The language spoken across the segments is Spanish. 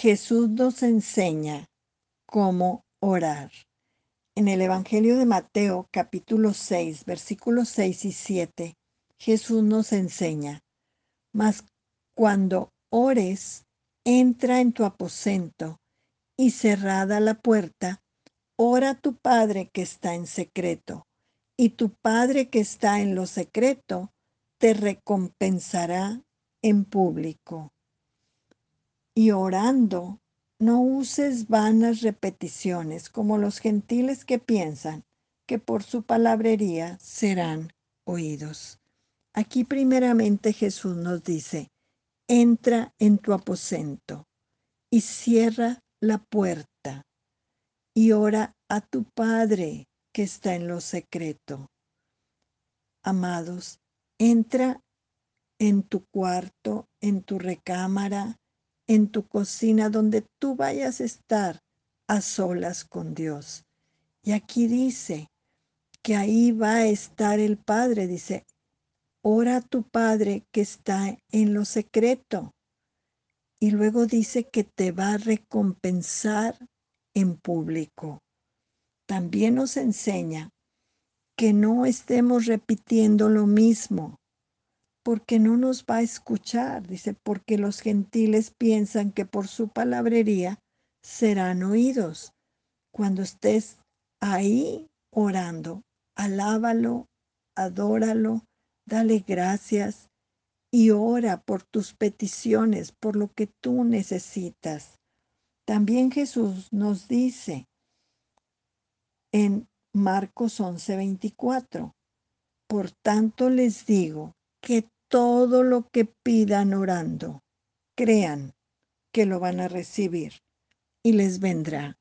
Jesús nos enseña cómo orar. En el Evangelio de Mateo capítulo 6, versículos 6 y 7, Jesús nos enseña, mas cuando ores, entra en tu aposento y cerrada la puerta, ora a tu Padre que está en secreto, y tu Padre que está en lo secreto te recompensará en público. Y orando, no uses vanas repeticiones como los gentiles que piensan que por su palabrería serán oídos. Aquí primeramente Jesús nos dice, entra en tu aposento y cierra la puerta y ora a tu Padre que está en lo secreto. Amados, entra en tu cuarto, en tu recámara, en tu cocina, donde tú vayas a estar a solas con Dios. Y aquí dice que ahí va a estar el Padre, dice, ora a tu Padre que está en lo secreto. Y luego dice que te va a recompensar en público. También nos enseña que no estemos repitiendo lo mismo, porque no nos va a escuchar, dice, porque los gentiles piensan que por su palabrería serán oídos. Cuando estés ahí orando, alábalo, adóralo, dale gracias y ora por tus peticiones, por lo que tú necesitas. También Jesús nos dice en Marcos 11:24, por tanto les digo que todo lo que pidan orando, crean que lo van a recibir y les vendrá.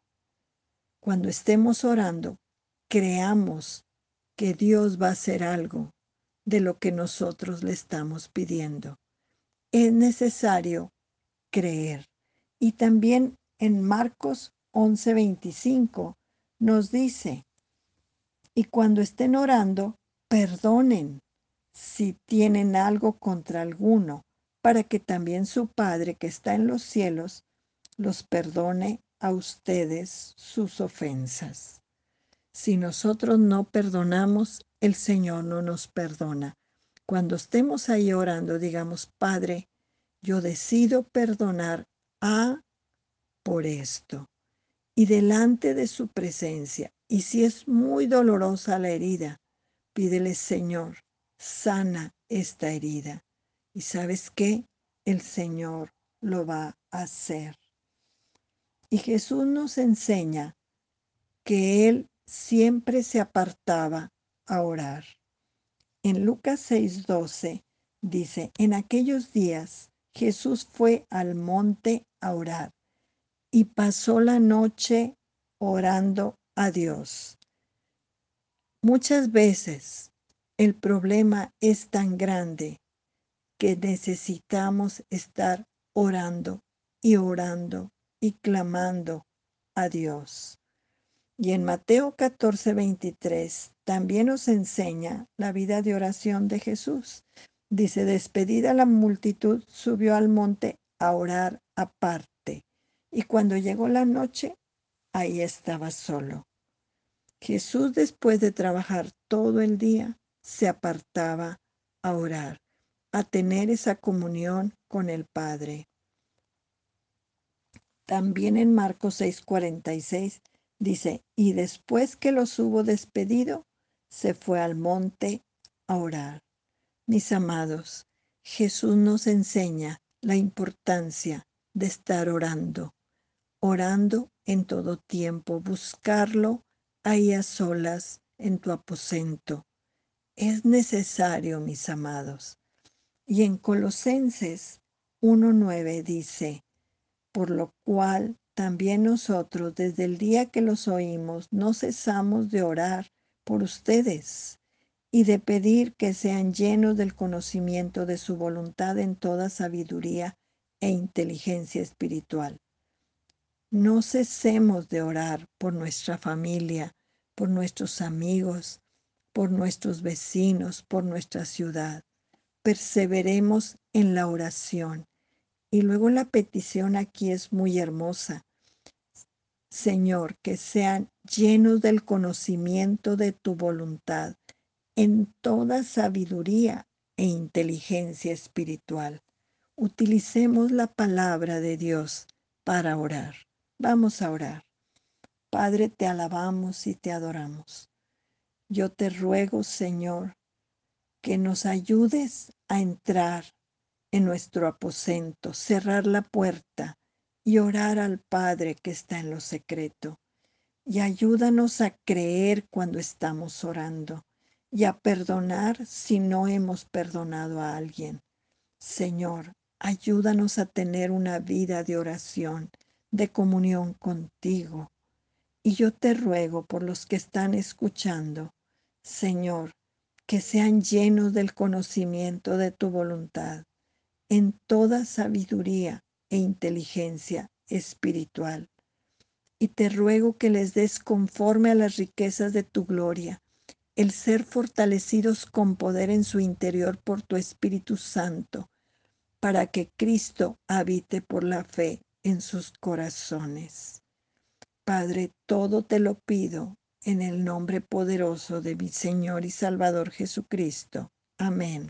Cuando estemos orando, creamos que Dios va a hacer algo de lo que nosotros le estamos pidiendo. Es necesario creer. Y también en Marcos 11:25 nos dice, y cuando estén orando, perdonen si tienen algo contra alguno, para que también su Padre que está en los cielos los perdone a ustedes sus ofensas. Si nosotros no perdonamos, el Señor no nos perdona. Cuando estemos ahí orando, digamos, Padre, yo decido perdonar a por esto. Y delante de su presencia, y si es muy dolorosa la herida, pídele, Señor, sana esta herida. Y sabes qué? El Señor lo va a hacer. Y Jesús nos enseña que Él siempre se apartaba a orar. En Lucas 6:12 dice, en aquellos días Jesús fue al monte a orar y pasó la noche orando a Dios. Muchas veces el problema es tan grande que necesitamos estar orando y orando y clamando a Dios. Y en Mateo 14, 23 también nos enseña la vida de oración de Jesús. Dice, despedida la multitud, subió al monte a orar aparte. Y cuando llegó la noche, ahí estaba solo. Jesús, después de trabajar todo el día, se apartaba a orar, a tener esa comunión con el Padre. También en Marcos 6:46 Dice, y después que los hubo despedido, se fue al monte a orar. Mis amados, Jesús nos enseña la importancia de estar orando, orando en todo tiempo, buscarlo ahí a solas en tu aposento. Es necesario, mis amados. Y en Colosenses 1.9 dice, por lo cual también nosotros, desde el día que los oímos, no cesamos de orar por ustedes y de pedir que sean llenos del conocimiento de su voluntad en toda sabiduría e inteligencia espiritual. No cesemos de orar por nuestra familia, por nuestros amigos, por nuestros vecinos, por nuestra ciudad. Perseveremos en la oración Y luego la petición aquí es muy hermosa. Señor, que sean llenos del conocimiento de tu voluntad en toda sabiduría e inteligencia espiritual. Utilicemos la palabra de Dios para orar. Vamos a orar. Padre, te alabamos y te adoramos. Yo te ruego, Señor, que nos ayudes a entrar en nuestro aposento, cerrar la puerta y orar al Padre que está en lo secreto. Y ayúdanos a creer cuando estamos orando y a perdonar si no hemos perdonado a alguien. Señor, ayúdanos a tener una vida de oración, de comunión contigo. Y yo te ruego por los que están escuchando, Señor, que sean llenos del conocimiento de tu voluntad en toda sabiduría e inteligencia espiritual. Y te ruego que les des conforme a las riquezas de tu gloria, el ser fortalecidos con poder en su interior por tu Espíritu Santo, para que Cristo habite por la fe en sus corazones. Padre, todo te lo pido en el nombre poderoso de mi Señor y Salvador Jesucristo. Amén.